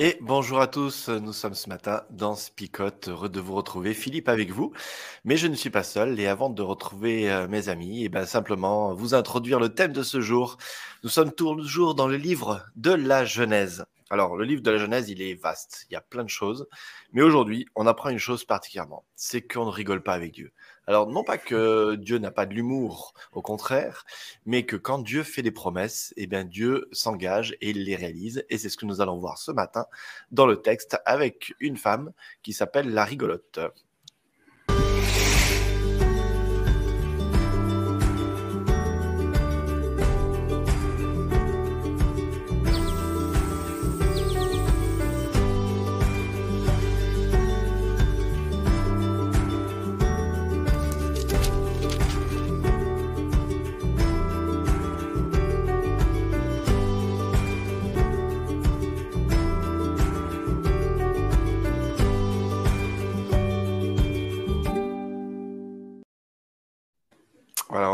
Et bonjour à tous, nous sommes ce matin dans Spicote, heureux de vous retrouver. Philippe avec vous, mais je ne suis pas seul et avant de retrouver euh, mes amis, et ben simplement vous introduire le thème de ce jour. Nous sommes toujours dans le livre de la Genèse. Alors, le livre de la Genèse, il est vaste, il y a plein de choses, mais aujourd'hui, on apprend une chose particulièrement, c'est qu'on ne rigole pas avec Dieu. Alors, non pas que Dieu n'a pas de l'humour, au contraire, mais que quand Dieu fait des promesses, eh bien, Dieu s'engage et il les réalise. Et c'est ce que nous allons voir ce matin dans le texte avec une femme qui s'appelle la rigolote.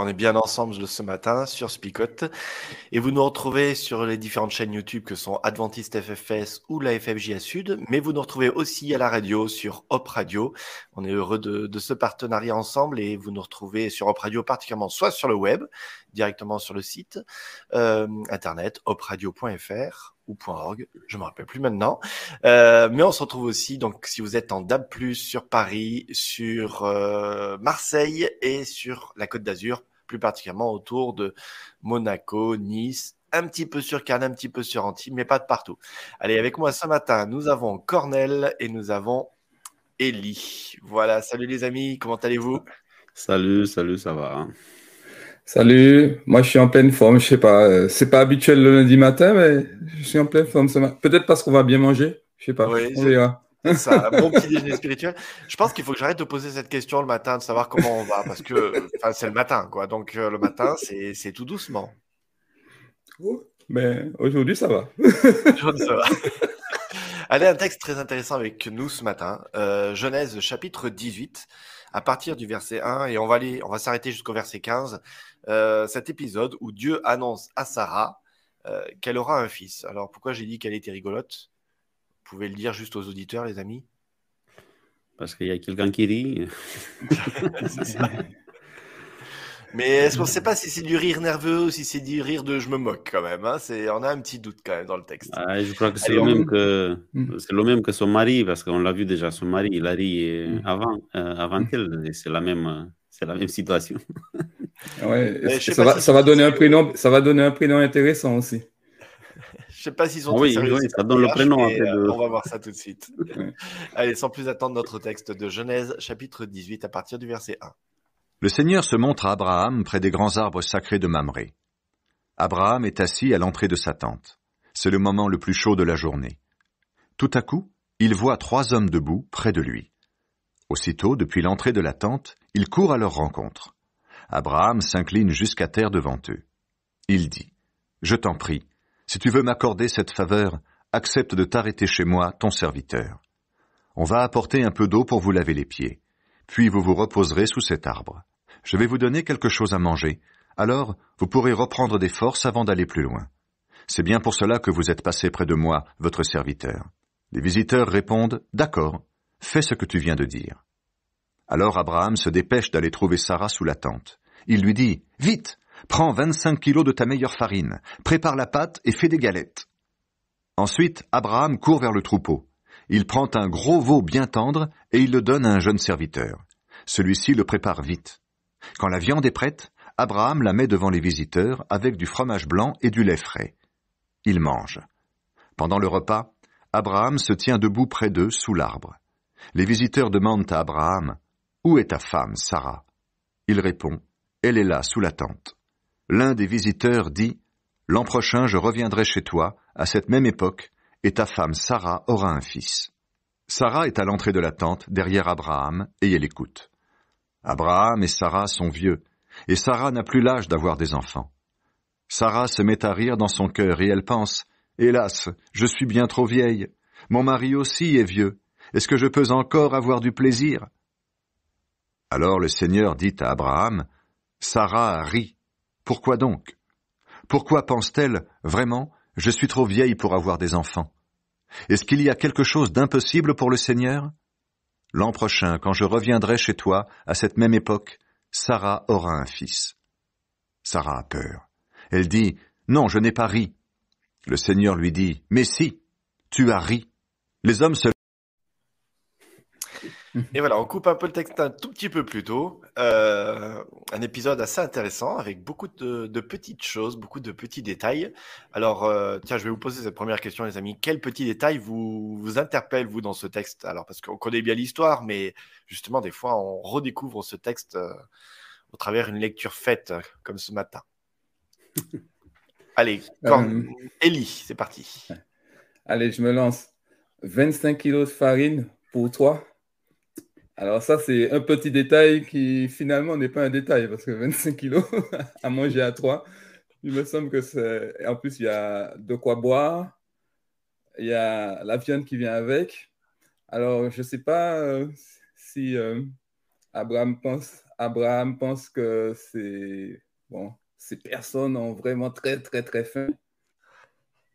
On est bien ensemble ce matin sur Spicote. Et vous nous retrouvez sur les différentes chaînes YouTube que sont Adventiste FFS ou la FFJA Sud. Mais vous nous retrouvez aussi à la radio sur Hop Radio. On est heureux de, de ce partenariat ensemble et vous nous retrouvez sur Hop Radio particulièrement soit sur le web, directement sur le site euh, internet hopradio.fr ou .org, je me rappelle plus maintenant. Euh, mais on se retrouve aussi donc si vous êtes en DAB+ sur Paris, sur euh, Marseille et sur la Côte d'Azur, plus particulièrement autour de Monaco, Nice, un petit peu sur Cannes, un petit peu sur Antibes, mais pas de partout. Allez, avec moi ce matin, nous avons Cornel et nous avons Ellie. Voilà, salut les amis, comment allez-vous? Salut, salut, ça va. hein. Salut, moi je suis en pleine forme, je sais pas, euh, c'est pas habituel le lundi matin, mais je suis en pleine forme ce matin. Peut-être parce qu'on va bien manger, je sais pas, Oui, on c'est- verra. C'est ça, un bon petit déjeuner spirituel. Je pense qu'il faut que j'arrête de poser cette question le matin, de savoir comment on va, parce que c'est le matin, quoi. Donc euh, le matin, c'est c'est tout doucement. Mais aujourd'hui ça va. Aujourd'hui, ça va. Allez, un texte très intéressant avec nous ce matin. Euh, Genèse chapitre 18, à partir du verset 1, et on va aller, on va s'arrêter jusqu'au verset 15. Euh, cet épisode où Dieu annonce à Sarah euh, qu'elle aura un fils. Alors pourquoi j'ai dit qu'elle était rigolote? Vous pouvez le dire juste aux auditeurs, les amis? Parce qu'il y a quelqu'un qui rit. Mais est-ce qu'on ne sait pas si c'est du rire nerveux ou si c'est du rire de je me moque quand même hein? C'est, On a un petit doute quand même dans le texte. Ah, je crois que c'est le on- même que Mm. c'est le même que son mari, parce qu'on l'a vu déjà, son mari, il a ri euh, Mm. avant, euh, avant elle, et c'est la même, euh, c'est la même situation. Ouais, je ça va, si ça va c'est donner un prénom, ça va donner un prénom intéressant aussi. Je sais pas s'ils sont Ah très oui, sérieux, oui, ça donne le prénom après euh, de- On va voir ça tout de suite. Allez, sans plus attendre notre texte de Genèse, chapitre 18, à partir du verset 1. Le Seigneur se montre à Abraham près des grands arbres sacrés de Mamré. Abraham est assis à l'entrée de sa tente. C'est le moment le plus chaud de la journée. Tout à coup, il voit trois hommes debout près de lui. Aussitôt, depuis l'entrée de la tente, il court à leur rencontre. Abraham s'incline jusqu'à terre devant eux. Il dit, Je t'en prie, si tu veux m'accorder cette faveur, accepte de t'arrêter chez moi, ton serviteur. On va apporter un peu d'eau pour vous laver les pieds, puis vous vous reposerez sous cet arbre. Je vais vous donner quelque chose à manger, alors vous pourrez reprendre des forces avant d'aller plus loin. C'est bien pour cela que vous êtes passé près de moi, votre serviteur. Les visiteurs répondent, D'accord, fais ce que tu viens de dire. Alors Abraham se dépêche d'aller trouver Sarah sous la tente. Il lui dit, Vite, prends 25 kilos de ta meilleure farine, prépare la pâte et fais des galettes. Ensuite, Abraham court vers le troupeau. Il prend un gros veau bien tendre et il le donne à un jeune serviteur. Celui-ci le prépare vite. Quand la viande est prête, Abraham la met devant les visiteurs avec du fromage blanc et du lait frais. Ils mangent. Pendant le repas, Abraham se tient debout près d'eux sous l'arbre. Les visiteurs demandent à Abraham Où est ta femme, Sarah? Il répond Elle est là, sous la tente. L'un des visiteurs dit L'an prochain, je reviendrai chez toi, à cette même époque, et ta femme Sarah aura un fils. Sarah est à l'entrée de la tente, derrière Abraham, et elle écoute. Abraham et Sarah sont vieux, et Sarah n'a plus l'âge d'avoir des enfants. Sarah se met à rire dans son cœur, et elle pense Hélas, je suis bien trop vieille. Mon mari aussi est vieux. Est-ce que je peux encore avoir du plaisir? Alors le Seigneur dit à Abraham Sarah rit. Pourquoi donc? Pourquoi pense-t-elle Vraiment, je suis trop vieille pour avoir des enfants Est-ce qu'il y a quelque chose d'impossible pour le Seigneur? L'an prochain, quand je reviendrai chez toi, à cette même époque, Sarah aura un fils. Sarah a peur. Elle dit, Non, je n'ai pas ri. Le Seigneur lui dit, Mais si, tu as ri. Les hommes se et voilà, on coupe un peu le texte un tout petit peu plus tôt. Euh, un épisode assez intéressant avec beaucoup de, petites choses, beaucoup de petits détails. Alors, euh, tiens, je vais vous poser cette première question, les amis. Quels petits détails vous, vous interpellent, vous, dans ce texte? Alors, parce qu'on connaît bien l'histoire, mais justement, des fois, on redécouvre ce texte euh, au travers d'une lecture faite, comme ce matin. Allez, Ellie, c'est parti. Allez, je me lance. 25 kilos de farine pour toi alors ça, c'est un petit détail qui finalement n'est pas un détail parce que 25 kilos à manger à trois, il me semble que c'est... En plus, il y a de quoi boire, il y a la viande qui vient avec. Alors, je ne sais pas euh, si euh, Abraham, pense, Abraham pense que c'est... Bon, ces personnes ont vraiment très, très, très faim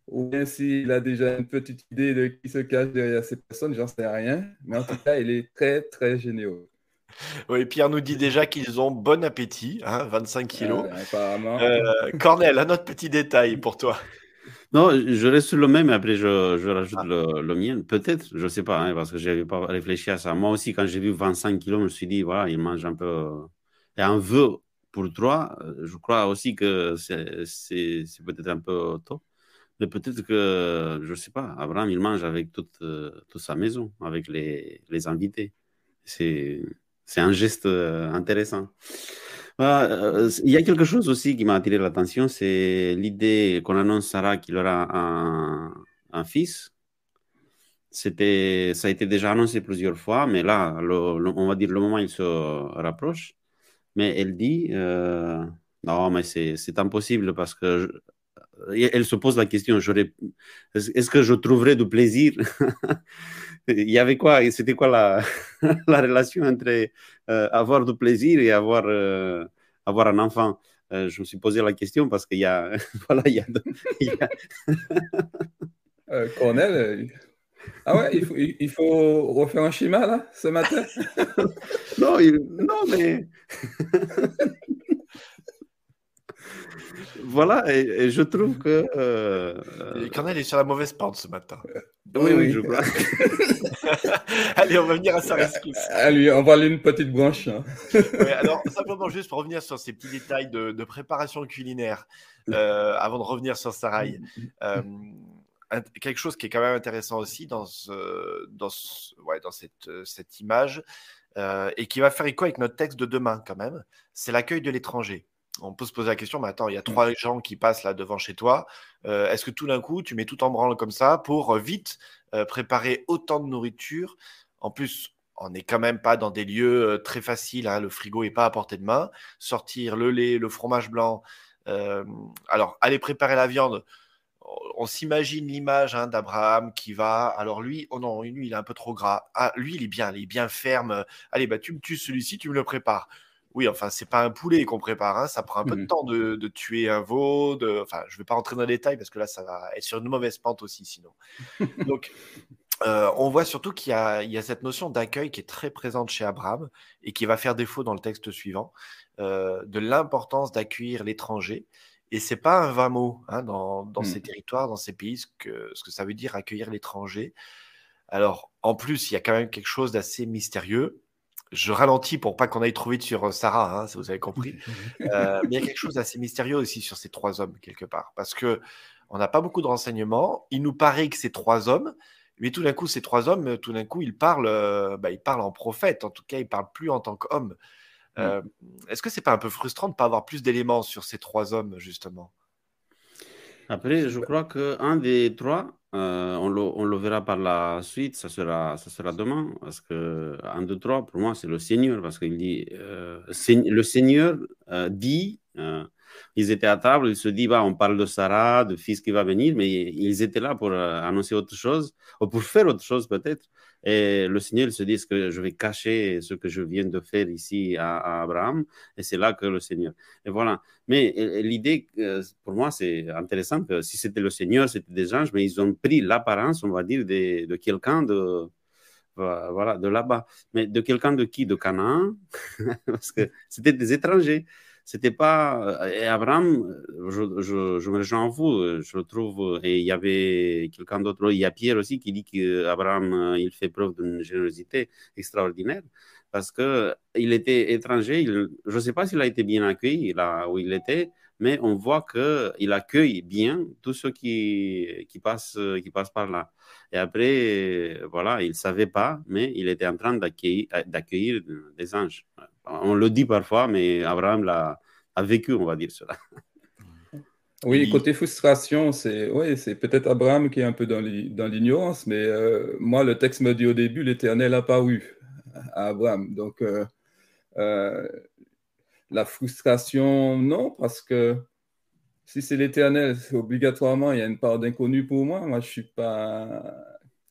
ou bien s'il a déjà une petite idée de qui se cache derrière ces personnes, j'en sais rien. Mais en tout cas, il est très, très généreux. Oui, Pierre nous dit déjà qu'ils ont bon appétit, hein, 25 kilos. apparemment. Euh, Cornel, un autre petit détail pour toi. Non, je reste sur le même, après je, je rajoute ah. le, mien. Peut-être, je ne sais pas, hein, parce que je n'avais pas réfléchi à ça. Moi aussi, quand j'ai vu 25 kilos, je me suis dit, voilà, il mange un peu. Et un vœu pour trois, je crois aussi que c'est peut-être un peu tôt. Mais peut-être que, je ne sais pas, Abraham, il mange avec toute, euh, toute sa maison, avec les, les invités. C'est un geste euh, intéressant. Euh, il y a quelque chose aussi qui m'a attiré l'attention, c'est l'idée qu'on annonce Sarah qu'il aura un, un fils. C'était, ça a été déjà annoncé plusieurs fois, mais là, on va dire le moment il se rapproche. Mais elle dit, non, mais c'est impossible parce que elle se pose la question, est-ce que je trouverais du plaisir? Il y avait quoi C'était quoi la, la, relation entre euh, avoir du plaisir et avoir, euh, avoir un enfant? Euh, Je me suis posé la question parce qu'il y a... voilà, il y a... Il y a... Cornel, ah ouais, il faut, il faut, refaire un schéma là, ce matin? Non, non, mais voilà, et, je trouve que. Euh, Cornel est sur la mauvaise pente ce matin. Oui, oui, je crois. Allez, on va venir à sa rescousse. Allez, on va aller une petite branche. Hein. alors, simplement, juste pour revenir sur ces petits détails de, préparation culinaire, euh, avant de revenir sur Sarai. Euh, quelque chose qui est quand même intéressant aussi dans, ce, dans, ouais, dans cette, cette image euh, et qui va faire écho avec notre texte de demain quand même, c'est l'accueil de l'étranger on peut se poser la question, mais attends, il y a mmh. trois gens qui passent là devant chez toi. Euh, est-ce que tout d'un coup, tu mets tout en branle comme ça pour euh, vite euh, préparer autant de nourriture? En plus, on n'est quand même pas dans des lieux très faciles. Hein, le frigo n'est pas à portée de main. Sortir le lait, le fromage blanc. alors, aller préparer la viande. On s'imagine l'image hein, d'Abraham qui va. Alors lui, oh non, lui il est un peu trop gras. Ah, lui il est bien, il est bien ferme. Allez, bah tu me tues celui-ci, tu me le prépares. Oui, enfin, c'est pas un poulet qu'on prépare, hein, ça prend un peu de mmh temps de, tuer un veau. De... Enfin, je vais pas rentrer dans les détails parce que là, ça va être sur une mauvaise pente aussi, sinon. Donc, euh, on voit surtout qu'il y, a, cette notion d'accueil qui est très présente chez Abraham et qui va faire défaut dans le texte suivant, euh, de l'importance d'accueillir l'étranger. Et c'est pas un vain mot hein, dans, mmh. ces territoires, dans ces pays, ce que, ce que ça veut dire accueillir l'étranger. Alors, en plus, il y a quand même quelque chose d'assez mystérieux je ralentis pour pas qu'on aille trop vite sur euh, Sarah, hein, si vous avez compris. Euh, mais il y a quelque chose d'assez mystérieux aussi sur ces trois hommes, quelque part. Parce que on n'a pas beaucoup de renseignements. Il nous paraît que ces trois hommes, mais tout d'un coup, ces trois hommes, tout d'un coup, ils parlent, euh, bah, ils parlent en prophète. En tout cas, ils parlent plus en tant qu'hommes. Mm. Est-ce que c'est pas un peu frustrant de ne pas avoir plus d'éléments sur ces trois hommes, justement? Après, je crois qu'un des trois, euh, on, le, verra par la suite, ça sera, ça sera demain, parce que 1, 2, 3, pour moi, c'est le Seigneur, parce qu'il dit, euh, le Seigneur euh, dit, ils étaient à table, ils se disent, bah, on parle de Sarah, de fils qui va venir, mais ils étaient là pour annoncer autre chose, ou pour faire autre chose peut-être. Et le Seigneur se dit que je vais cacher ce que je viens de faire ici à, Abraham, et c'est là que le Seigneur. Et voilà. Mais l'idée, euh, pour moi, c'est intéressant si c'était le Seigneur, c'était des anges, mais ils ont pris l'apparence, on va dire, de, de quelqu'un de voilà, de là-bas. Mais de quelqu'un de qui? De Canaan? Parce que c'était des étrangers. C'était pas. Euh, et Abraham, je, je, me rejoins en vous, je le trouve. Et il y avait quelqu'un d'autre, il y a Pierre aussi qui dit qu'Abraham, euh, il fait preuve d'une générosité extraordinaire parce qu'il était étranger. je ne sais pas s'il a été bien accueilli là où il était, mais on voit qu'il accueille bien tous ceux qui, qui, passent, qui passent par là. Et après, voilà, il ne savait pas, mais il était en train d'accueillir des anges. On le dit parfois, mais Abraham a, a vécu, on va dire cela. Oui, côté frustration, c'est ouais, c'est peut-être Abraham qui est un peu dans l'ignorance, mais euh, moi, le texte me dit au début, l'Éternel a paru à Abraham. Donc, euh, euh, la frustration, non, parce que si c'est l'éternel, obligatoirement, il y a une part d'inconnu pour moi. Moi, je ne suis pas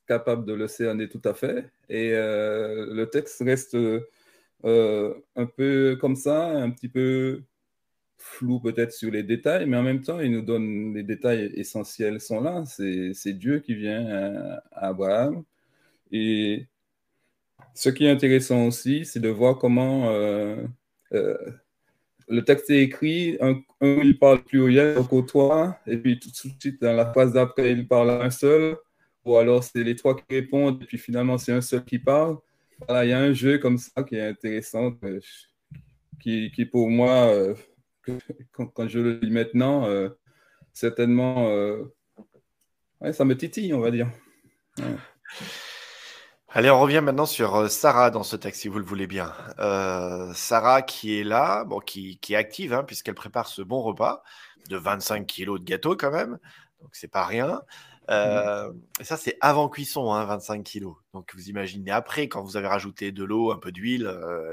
capable de le cerner tout à fait. Et euh, le texte reste euh, un peu comme ça, un petit peu flou peut-être sur les détails, mais en même temps, il nous donne les détails essentiels sont là. C'est Dieu qui vient à, Abraham. Et ce qui est intéressant aussi, c'est de voir comment euh, le texte est écrit, un, il parle pluriel, donc au toi, et puis tout de suite, dans la phase d'après, il parle à un seul, ou alors c'est les trois qui répondent, et puis finalement, c'est un seul qui parle. Voilà, il y a un jeu comme ça qui est intéressant, euh, qui, pour moi, euh, quand, je le lis maintenant, euh, certainement, ça me titille, on va dire. Allez, on revient maintenant sur euh, Sarah dans ce texte, si vous le voulez bien. Euh, Sarah qui est là, bon, qui, qui est active, hein, puisqu'elle prépare ce bon repas de 25 kilos de gâteau quand même, donc c'est pas rien. Euh, et ça, c'est avant cuisson, hein, 25 kilos. Donc vous imaginez après, quand vous avez rajouté de l'eau, un peu d'huile,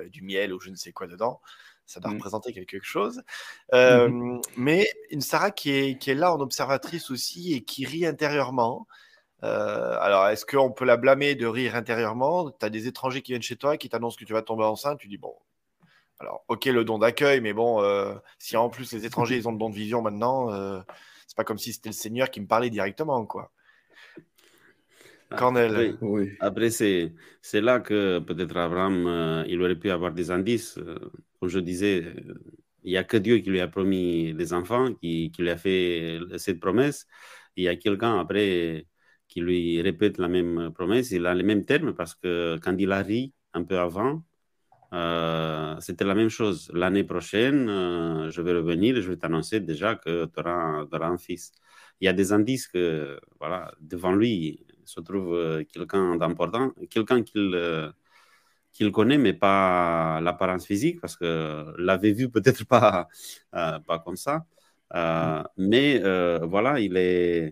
du miel ou je ne sais quoi dedans, ça doit mmh. représenter quelque chose. Mmh mais une Sarah qui est, qui est là en observatrice aussi et qui rit intérieurement. Euh, alors, est-ce qu'on peut la blâmer de rire intérieurement? Tu as des étrangers qui viennent chez toi, qui t'annoncent que tu vas tomber enceinte, tu dis bon. Alors, ok, le don d'accueil, mais bon, euh, si en plus les étrangers ils ont le don de vision maintenant, euh, c'est pas comme si c'était le Seigneur qui me parlait directement, quoi. Ah, Cornel. Oui. Après, c'est, c'est là que peut-être Abraham, il aurait pu avoir des indices. comme je disais, il n'y a que Dieu qui lui a promis des enfants, qui, qui lui a fait cette promesse. Il y a quelqu'un après qui lui répète la même promesse. Il a les mêmes termes parce que quand il a ri un peu avant, euh, c'était la même chose. L'année prochaine, euh, je vais revenir et je vais t'annoncer déjà que tu auras, un fils. Il y a des indices que, voilà, devant lui se trouve euh, quelqu'un d'important, quelqu'un qu'il qu'il connaît, mais pas l'apparence physique, parce que l'avait vu peut-être pas, pas comme ça. mais voilà, il est, euh,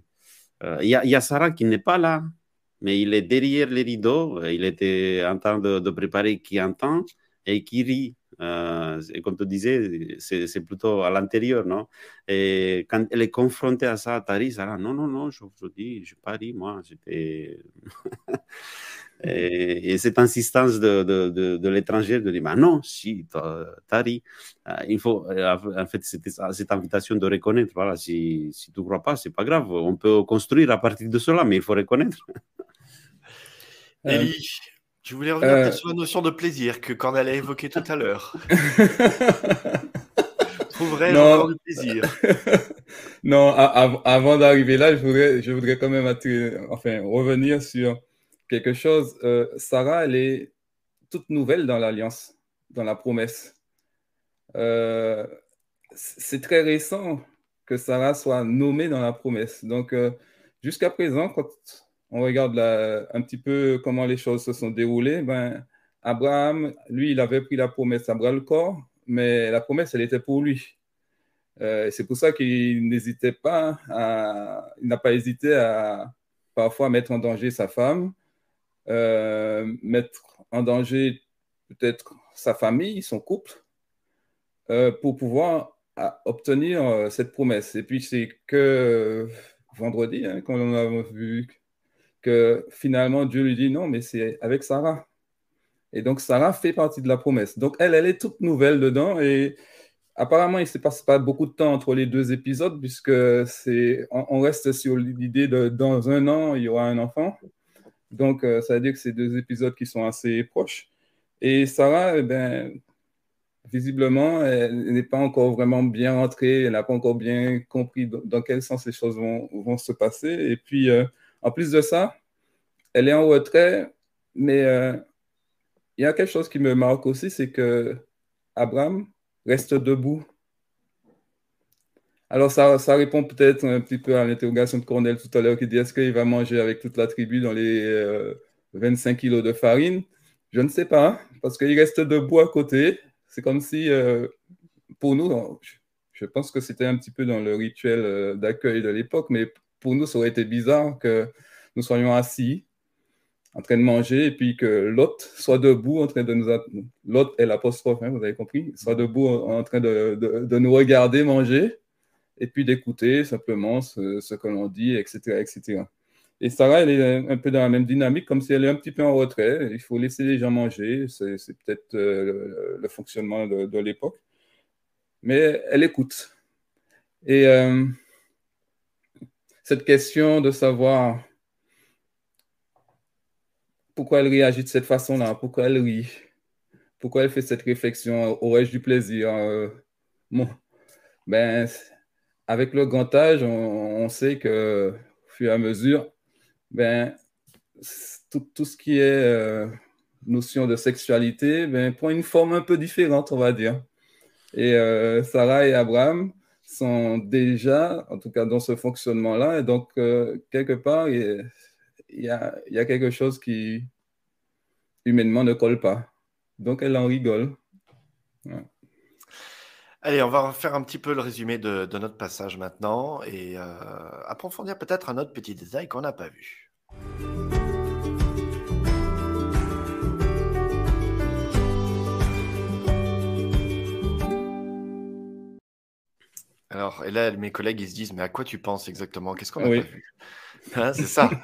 il y, a Sarah qui n'est pas là, mais il est derrière les rideaux. Il était en train de, préparer qui entend et qui rit. Euh, et comme tu disais, c'est plutôt à l'intérieur, non? Et quand elle est confrontée à ça, Tari, Sarah, non, non, non, je vous dis, je pas ri, moi, j'étais. Et, cette insistance de, de, de, de l'étranger de dire bah non, si, Tari, euh, il faut, euh, en fait, cette invitation de reconnaître, voilà, si, si tu ne crois pas, c'est pas grave, on peut construire à partir de cela, mais il faut reconnaître. Élie, euh, je voulais revenir sur la notion de plaisir que Cornel a évoqué tout à l'heure. Trouverais le plaisir. Non, avant d'arriver là, je voudrais, je voudrais quand même enfin, revenir sur quelque chose. Euh, Sarah, elle est toute nouvelle dans l'alliance, dans la promesse. Euh, c'est très récent que Sarah soit nommée dans la promesse. Donc, euh, jusqu'à présent, quand on regarde un petit peu comment les choses se sont déroulées, ben, Abraham, lui, il avait pris la promesse à bras le corps, mais la promesse, elle était pour lui. c'est pour ça qu'il n'hésitait pas à, il n'a pas hésité à parfois mettre en danger sa femme, mettre en danger peut-être sa famille, son couple, euh, pour pouvoir à obtenir cette promesse. Et puis, c'est que vendredi, hein, quand on a vu que finalement Dieu lui dit non, mais c'est avec Sarah. Et donc Sarah fait partie de la promesse. Donc elle, elle est toute nouvelle dedans et apparemment il ne se passe pas beaucoup de temps entre les deux épisodes puisque c'est on, reste sur l'idée de dans un an il y aura un enfant. Donc euh, ça veut dire que c'est deux épisodes qui sont assez proches. Et Sarah, eh ben, visiblement, elle n'est pas encore vraiment bien rentrée, elle n'a pas encore bien compris dans, quel sens les choses vont, se passer. Et puis, euh, en plus de ça, elle est en retrait, mais euh, il y a quelque chose qui me marque aussi, c'est que Abraham reste debout. Alors, ça, répond peut-être un petit peu à l'interrogation de Cornel tout à l'heure qui dit est-ce qu'il va manger avec toute la tribu dans les 25 euh, kilos de farine? Je ne sais pas, parce qu'il reste debout à côté. C'est comme si, euh, pour nous, je pense que c'était un petit peu dans le rituel d'accueil de l'époque, mais pour nous, ça aurait été bizarre que nous soyons assis en train de manger et puis que l'autre soit debout en train de nous... L'autre est l'apostrophe, hein, vous avez compris, soit debout en train de, nous regarder manger et puis d'écouter simplement ce, que l'on dit, etc., etc. Et Sarah, elle est un peu dans la même dynamique, comme si elle est un petit peu en retrait. Il faut laisser les gens manger. C'est peut-être euh, le, fonctionnement de, de l'époque. Mais elle écoute. Et euh, cette question de savoir pourquoi elle réagit de cette façon-là, pourquoi elle rit, pourquoi elle fait cette réflexion, aurais-je du plaisir euh, bon, ben, Avec le grand âge, on, sait que au fur et à mesure, ben, tout, ce qui est euh, notion de sexualité ben, prend une forme un peu différente, on va dire. Et euh, Sarah et Abraham, sont déjà, en tout cas dans ce fonctionnement-là. Et donc, euh, quelque part, il y, a, il y, a, quelque chose qui, humainement, ne colle pas. Donc, elle en rigole. Allez, on va faire un petit peu le résumé de, de notre passage maintenant et euh, approfondir peut-être un autre petit détail qu'on n'a pas vu. Alors, et là, mes collègues, ils se disent, mais à quoi tu penses exactement? Qu'est-ce qu'on a pas vu? Hein, C'est ça.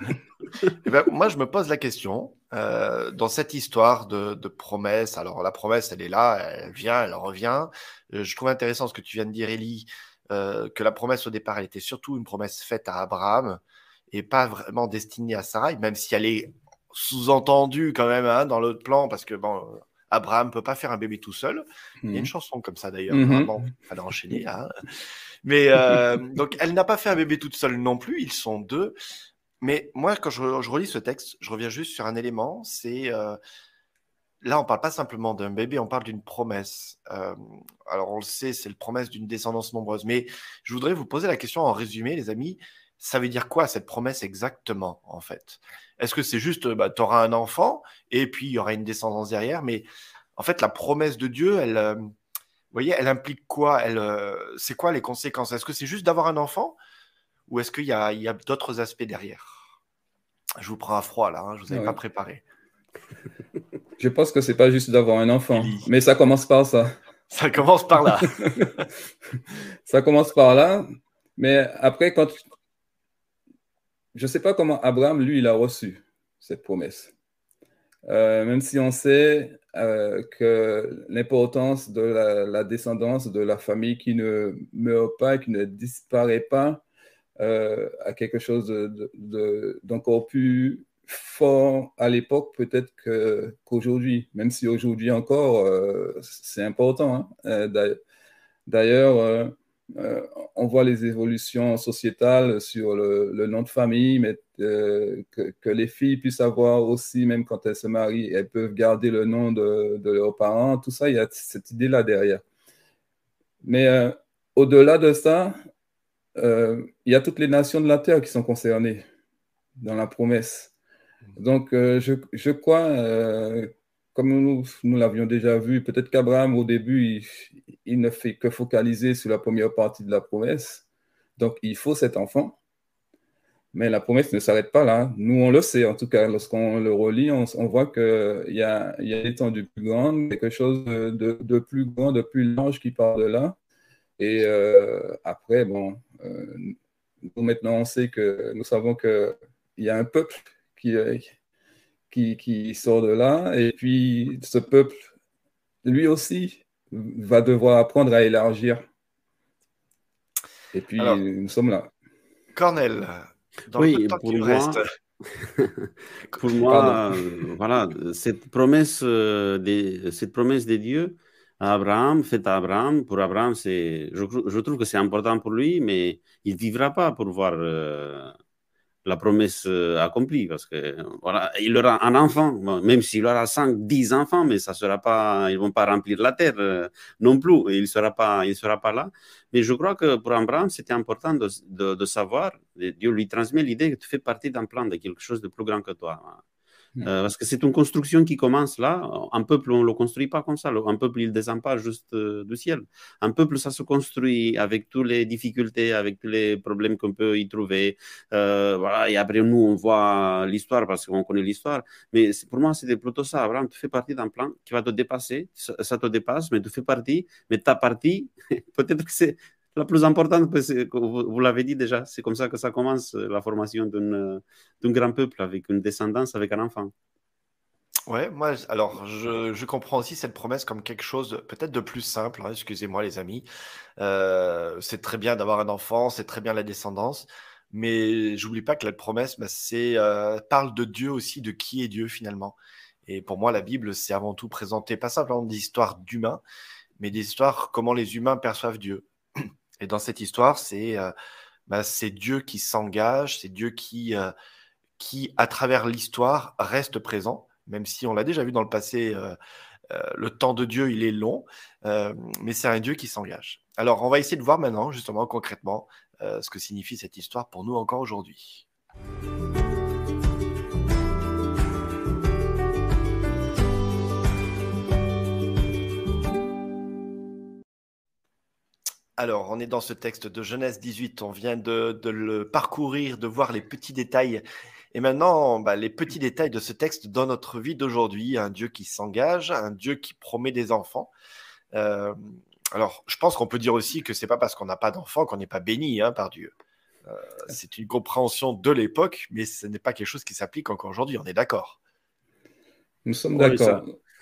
Eh ben, moi, je me pose la question, euh, dans cette histoire de, promesse, alors la promesse, elle est là, elle vient, elle revient. Euh, je trouve intéressant ce que tu viens de dire, Elie, euh, que la promesse au départ, elle était surtout une promesse faite à Abraham et pas vraiment destinée à Sarah, même si elle est sous-entendue quand même hein, dans l'autre plan, parce que bon, Abraham peut pas faire un bébé tout seul. Il y a une mhm. chanson comme ça d'ailleurs. Mm il fallait enchaîner. Hein. Mais euh, donc, elle n'a pas fait un bébé toute seule non plus. Ils sont deux. Mais moi, quand je, relis ce texte, je reviens juste sur un élément. C'est euh, là, on parle pas simplement d'un bébé, on parle d'une promesse. Euh, alors, on le sait, c'est la promesse d'une descendance nombreuse. Mais je voudrais vous poser la question en résumé, les amis. Ça veut dire quoi cette promesse exactement, en fait? Est-ce que c'est juste, bah, tu auras un enfant et puis il y aura une descendance derrière? Mais en fait, la promesse de Dieu, elle, euh, vous voyez, elle implique quoi? Elle, C'est quoi les conséquences? Est-ce que c'est juste d'avoir un enfant ou est-ce qu'il y a d'autres aspects derrière? Je vous prends à froid là, hein, je ne vous avais pas préparé. Je pense que c'est pas juste d'avoir un enfant, mais ça commence par ça. Ça commence par là. ça commence par là, mais après, quand, je ne sais pas comment Abraham, lui, il a reçu cette promesse. Euh, même si on sait euh, que l'importance de la, descendance de la famille qui ne meurt pas, qui ne disparaît pas, euh, a quelque chose d'encore plus fort à l'époque peut-être qu'aujourd'hui, même si aujourd'hui encore c'est important. Hein. D'ailleurs, euh, on voit les évolutions sociétales sur le, nom de famille, mais euh, que, les filles puissent avoir aussi, même quand elles se marient, elles peuvent garder le nom de, leurs parents. Tout ça, il y a cette idée-là derrière. Mais euh, au-delà de ça, il y a toutes les nations de la terre qui sont concernées dans la promesse. Donc, je, je, crois comme nous, nous l'avions déjà vu, peut-être qu'Abraham, au début, il, ne fait que focaliser sur la première partie de la promesse. Donc, il faut cet enfant. Mais la promesse ne s'arrête pas là. Nous, on le sait, en tout cas, lorsqu'on le relit, on, voit qu'il y a, y a plus grande, quelque chose de, plus grand, de plus large qui part de là. Et euh, après, bon, nous maintenant, on sait que nous savons qu'il y a un peuple qui, qui, qui, sort de là. Et puis, ce peuple, lui aussi, va devoir apprendre à élargir. Et puis, nous sommes là. Cornel, dans oui, le temps pour moi, pour moi, voilà, cette promesse, de, cette promesse de Dieu Abraham, faite à Abraham, pour Abraham, c'est, je, trouve que c'est important pour lui, mais il ne vivra pas pour voir euh, la promesse euh, accomplie parce que voilà, il aura un enfant, même s'il aura 5, 10 enfants, mais ça sera pas, ils vont pas remplir la terre euh, non plus, il sera pas, sera pas là. Mais je crois que pour Abraham, c'était important de, de, de, savoir, Dieu lui transmet l'idée que tu fais partie d'un plan, de quelque chose de plus grand que toi. Euh, parce que c'est une construction qui commence là. Un peuple, on ne le construit pas comme ça. Un peuple, il ne descend pas juste euh, du ciel. Un peuple, ça se construit avec toutes les difficultés, avec tous les problèmes qu'on peut y trouver. Euh, voilà. Et après, nous, on voit l'histoire parce qu'on connaît l'histoire. Mais pour moi, c'était plutôt ça. Abraham, tu fais partie d'un plan qui va te dépasser. Ça, te dépasse, mais tu fais partie. Mais ta partie, peut-être que c'est la plus importante, vous, l'avez dit déjà, c'est comme ça que ça commence euh, la formation d'un grand peuple avec une descendance, avec un enfant. Ouais, moi, alors je, comprends aussi cette promesse comme quelque chose peut-être de plus simple. Hein, excusez-moi, les amis. Euh, c'est très bien d'avoir un enfant, c'est très bien la descendance, mais j'oublie pas que la promesse, bah, euh, parle de Dieu aussi, de qui est Dieu finalement. Et pour moi, la Bible, c'est avant tout présenter pas simplement des histoires d'humains, mais des histoires comment les humains perçoivent Dieu. Et dans cette histoire, c'est euh, bah, Dieu qui s'engage, c'est Dieu qui, euh, qui, à travers l'histoire, reste présent, même si on l'a déjà vu dans le passé, euh, le temps de Dieu, il est long, mais c'est un Dieu qui s'engage. Alors, on va essayer de voir maintenant, justement, concrètement, ce que signifie cette histoire pour nous encore aujourd'hui. Alors, on est dans ce texte de Genèse 18, on vient de, le parcourir, de voir les petits détails. Et maintenant, bah, les petits détails de ce texte dans notre vie d'aujourd'hui, un Dieu qui s'engage, un Dieu qui promet des enfants. Euh, alors, je pense qu'on peut dire aussi que c'est pas parce qu'on n'a pas d'enfants qu'on n'est pas béni hein, par Dieu. Euh, c'est une compréhension de l'époque, mais ce n'est pas quelque chose qui s'applique encore aujourd'hui, on est d'accord. Nous sommes d'accord.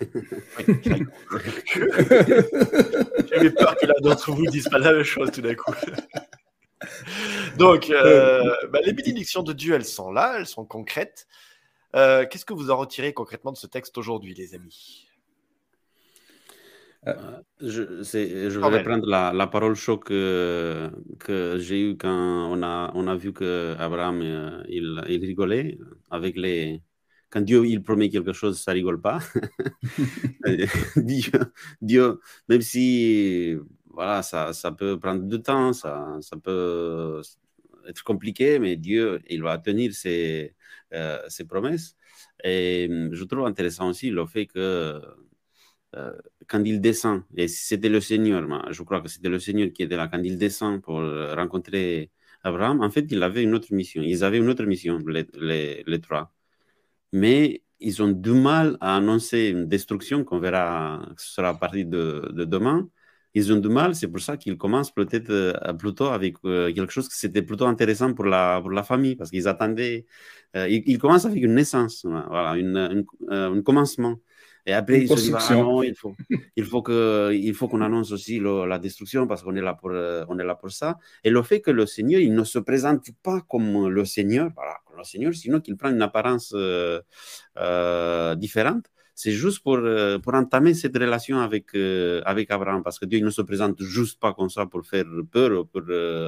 J'avais peur que l'un d'entre vous dise pas la même chose tout d'un coup. Donc, euh, bah, les bénédictions de Dieu, elles sont là, elles sont concrètes. Euh, qu'est-ce que vous en retirez concrètement de ce texte aujourd'hui, les amis? Euh, je, je vais reprendre la, la, parole choc que, que j'ai eu quand on a, on a vu qu'Abraham il, il rigolait avec les, quand Dieu il promet quelque chose, ça rigole pas. Dieu, même si voilà, ça, ça, peut prendre du temps, ça, ça, peut être compliqué, mais Dieu, il va tenir ses, euh, ses promesses. Et hum, je trouve intéressant aussi le fait que euh, quand il descend, et c'était le Seigneur, je crois que c'était le Seigneur qui était là, quand il descend pour rencontrer Abraham, en fait, il avait une autre mission. Ils avaient une autre mission, les, les, les trois mais ils ont du mal à annoncer une destruction qu'on verra, ce sera à partir de, demain. Ils ont du mal, c'est pour ça qu'ils commencent peut-être euh, plutôt avec euh, quelque chose qui c'était plutôt intéressant pour la, pour la famille, parce qu'ils attendaient. Euh, ils, commencent avec une naissance, voilà, une, un commencement. Et après, ils se disent, ah non, il faut, il faut que, il faut qu'on annonce aussi la destruction parce qu'on est là pour, on est là pour ça. Et le fait que le Seigneur, il ne se présente pas comme le Seigneur, voilà, le Seigneur, sinon qu'il prend une apparence euh, euh, différente. C'est juste pour, euh, pour entamer cette relation avec, avec Abraham, parce que Dieu il ne se présente juste pas comme ça pour faire peur, pour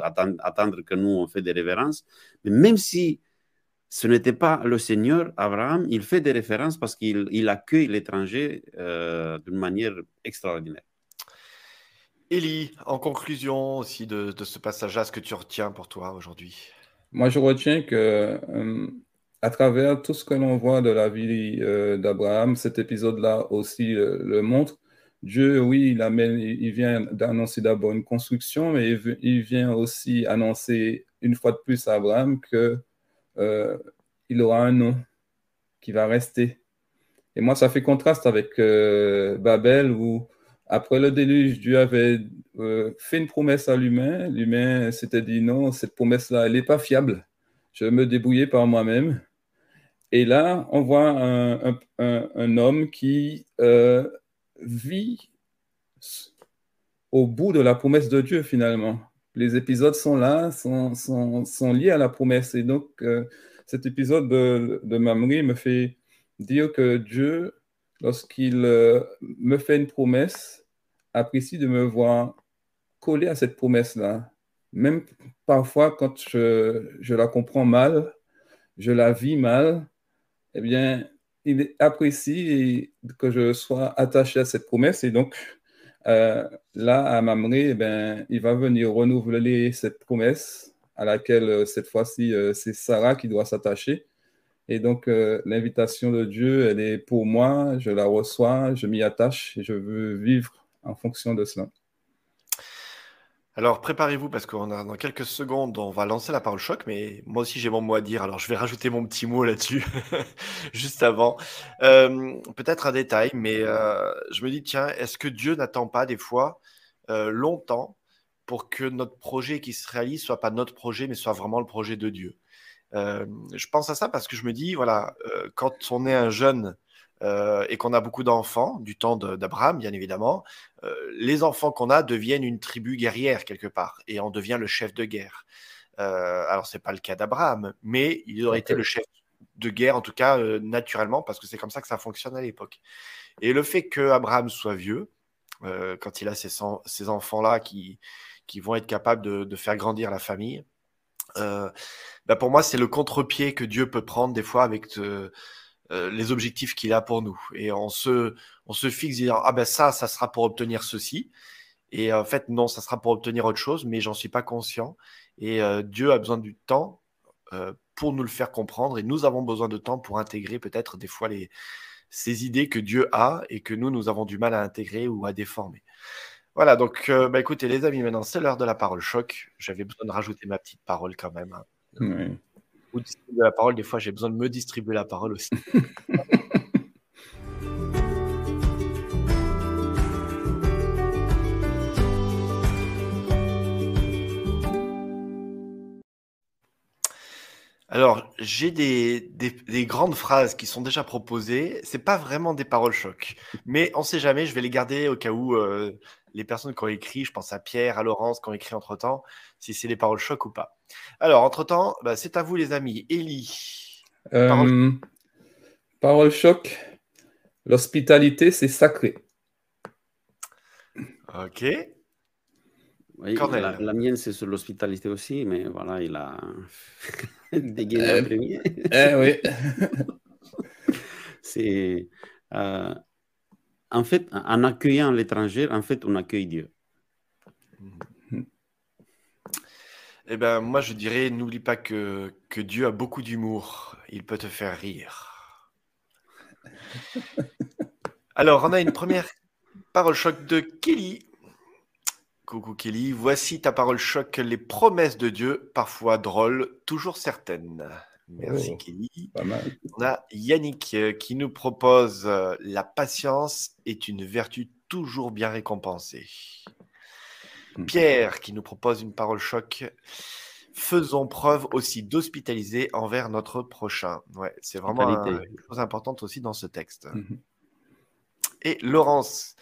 attendre, attendre, que nous on fait des révérences. Mais même si ce n'était pas le Seigneur, Abraham, il fait des références parce qu'il il accueille l'étranger d'une manière extraordinaire. Élie, en conclusion aussi de, de ce passage-là, ce que tu retiens pour toi aujourd'hui? Moi, je retiens que euh, à travers tout ce que l'on voit de la vie euh, d'Abraham, cet épisode-là aussi euh, le montre. Dieu, oui, il, amène, il vient d'annoncer d'abord une construction, mais il, vient aussi annoncer une fois de plus à Abraham que il aura un nom qui va rester. Et moi, ça fait contraste avec Babel où après le déluge, Dieu avait euh, fait une promesse à l'humain. L'humain s'était dit non, cette promesse-là, elle n'est pas fiable. Je vais me débrouiller par moi-même. Et là, on voit un, homme qui euh, vit au bout de la promesse de Dieu finalement. Les épisodes sont là, sont, liés à la promesse. Et donc, euh, cet épisode de, de Mamri me fait dire que Dieu lorsqu'il euh, me fait une promesse, apprécie de me voir coller à cette promesse-là. Même parfois, quand je, la comprends mal, je la vis mal, eh bien, il apprécie que je sois attaché à cette promesse. Et donc, euh, là, à Mamré, eh bien, il va venir renouveler cette promesse à laquelle, euh, cette fois-ci, c'est Sarah qui doit s'attacher. Et donc, euh, l'invitation de Dieu, elle est pour moi, je la reçois, je m'y attache et je veux vivre en fonction de cela. Alors, préparez-vous parce qu'on a dans quelques secondes, on va lancer la parole choc, mais moi aussi j'ai mon mot à dire. Alors, je vais rajouter mon petit mot là-dessus juste avant. Euh, peut-être un détail, mais euh, je me dis, tiens, est-ce que Dieu n'attend pas des fois longtemps pour que notre projet qui se réalise soit pas notre projet, mais soit vraiment le projet de Dieu? Euh, je pense à ça parce que je me dis, voilà, euh, quand on est un jeune euh, et qu'on a beaucoup d'enfants, du temps d'Abraham, bien évidemment, les enfants qu'on a deviennent une tribu guerrière quelque part et on devient le chef de guerre. alors, c'est pas le cas d'Abraham, mais il aurait été le chef de guerre, en tout cas naturellement, parce que c'est comme ça que ça fonctionne à l'époque. Et le fait que Abraham soit vieux, quand il a ces, ces enfants-là qui, qui vont être capables de, de faire grandir la famille, euh, bah pour moi, c'est le contre-pied que Dieu peut prendre des fois avec euh, euh, les objectifs qu'il a pour nous. Et on se, on se fixe disant ah ben ça, ça sera pour obtenir ceci. Et en fait, non, ça sera pour obtenir autre chose, mais j'en suis pas conscient. Et Dieu a besoin du temps pour nous le faire comprendre. Et nous avons besoin de temps pour intégrer peut-être des fois les, ces idées que Dieu a et que nous, nous avons du mal à intégrer ou à déformer. Voilà, donc euh, bah, écoutez les amis, maintenant c'est l'heure de la parole choc. J'avais besoin de rajouter ma petite parole quand même. Hein. Ou distribuer la parole, des fois j'ai besoin de me distribuer la parole aussi. Alors, j'ai des, des, grandes phrases qui sont déjà proposées. C'est pas vraiment des paroles choc, mais on sait jamais. Je vais les garder au cas où euh, les personnes qui ont écrit, je pense à Pierre, à Laurence, qui ont écrit entre-temps, si c'est des paroles choc ou pas. Alors, entre-temps, bah, c'est à vous les amis. Élie. Euh, parole... choc. L'hospitalité, c'est sacré. Ok. la, mienne, c'est sur l'hospitalité aussi, mais voilà, il a dégainé euh, le premier. Eh oui. c'est. Euh, en fait, en accueillant l'étranger, en fait, on accueille Dieu. Eh ben, moi, je dirais, n'oublie pas que, que Dieu a beaucoup d'humour. Il peut te faire rire. Alors, on a une première parole choc de Kelly. Coucou Kelly, voici ta parole choc. Les promesses de Dieu, parfois drôles, toujours certaines. Merci oh, Kelly. On a Yannick euh, qui nous propose euh, La patience est une vertu toujours bien récompensée. Hmm. Pierre qui nous propose une parole choc. Faisons preuve aussi d'hospitaliser envers notre prochain. Ouais, c'est vraiment une chose importante aussi dans ce texte. Mhm. Et Laurence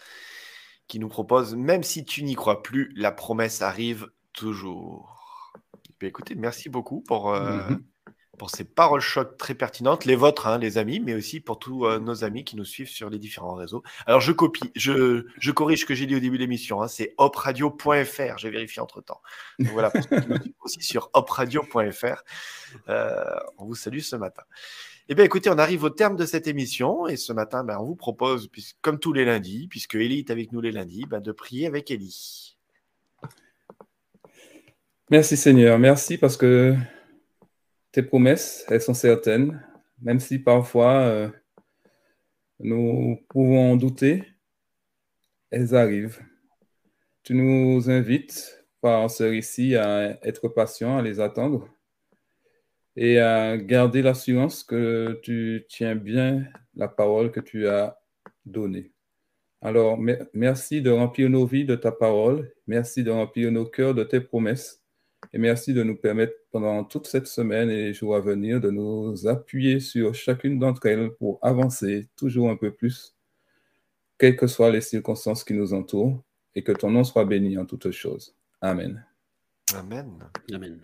qui nous propose Même si tu n'y crois plus, la promesse arrive toujours. écoutez, merci beaucoup pour, euh, mhm pour ces paroles choc très pertinentes, les vôtres, hein, les amis, mais aussi pour tous euh, nos amis qui nous suivent sur les différents réseaux. Alors, je copie, je, je corrige ce que j'ai dit au début de l'émission, hein, c'est opradio.fr, j'ai vérifié entre temps. Donc voilà, pour ceux qui nous aussi sur opradio.fr, euh, on vous salue ce matin. Eh bien, écoutez, on arrive au terme de cette émission et ce matin, ben, on vous propose, comme tous les lundis, puisque Elie est avec nous les lundis, ben, de prier avec Elie. Merci Seigneur, merci parce que tes promesses, elles sont certaines, même si parfois euh, nous pouvons douter, elles arrivent. Tu nous invites par ce récit à être patient, à les attendre et à garder l'assurance que tu tiens bien la parole que tu as donnée. Alors, merci de remplir nos vies de ta parole. Merci de remplir nos cœurs de tes promesses. Et merci de nous permettre pendant toute cette semaine et les jours à venir de nous appuyer sur chacune d'entre elles pour avancer toujours un peu plus, quelles que soient les circonstances qui nous entourent, et que ton nom soit béni en toutes choses. Amen. Amen. Amen.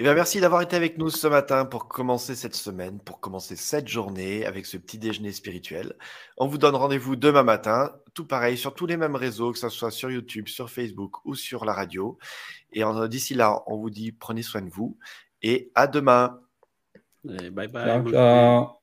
Eh bien, merci d'avoir été avec nous ce matin pour commencer cette semaine, pour commencer cette journée avec ce petit déjeuner spirituel. On vous donne rendez-vous demain matin, tout pareil, sur tous les mêmes réseaux, que ce soit sur YouTube, sur Facebook ou sur la radio. Et d'ici là, on vous dit prenez soin de vous et à demain. bye bye. ciao.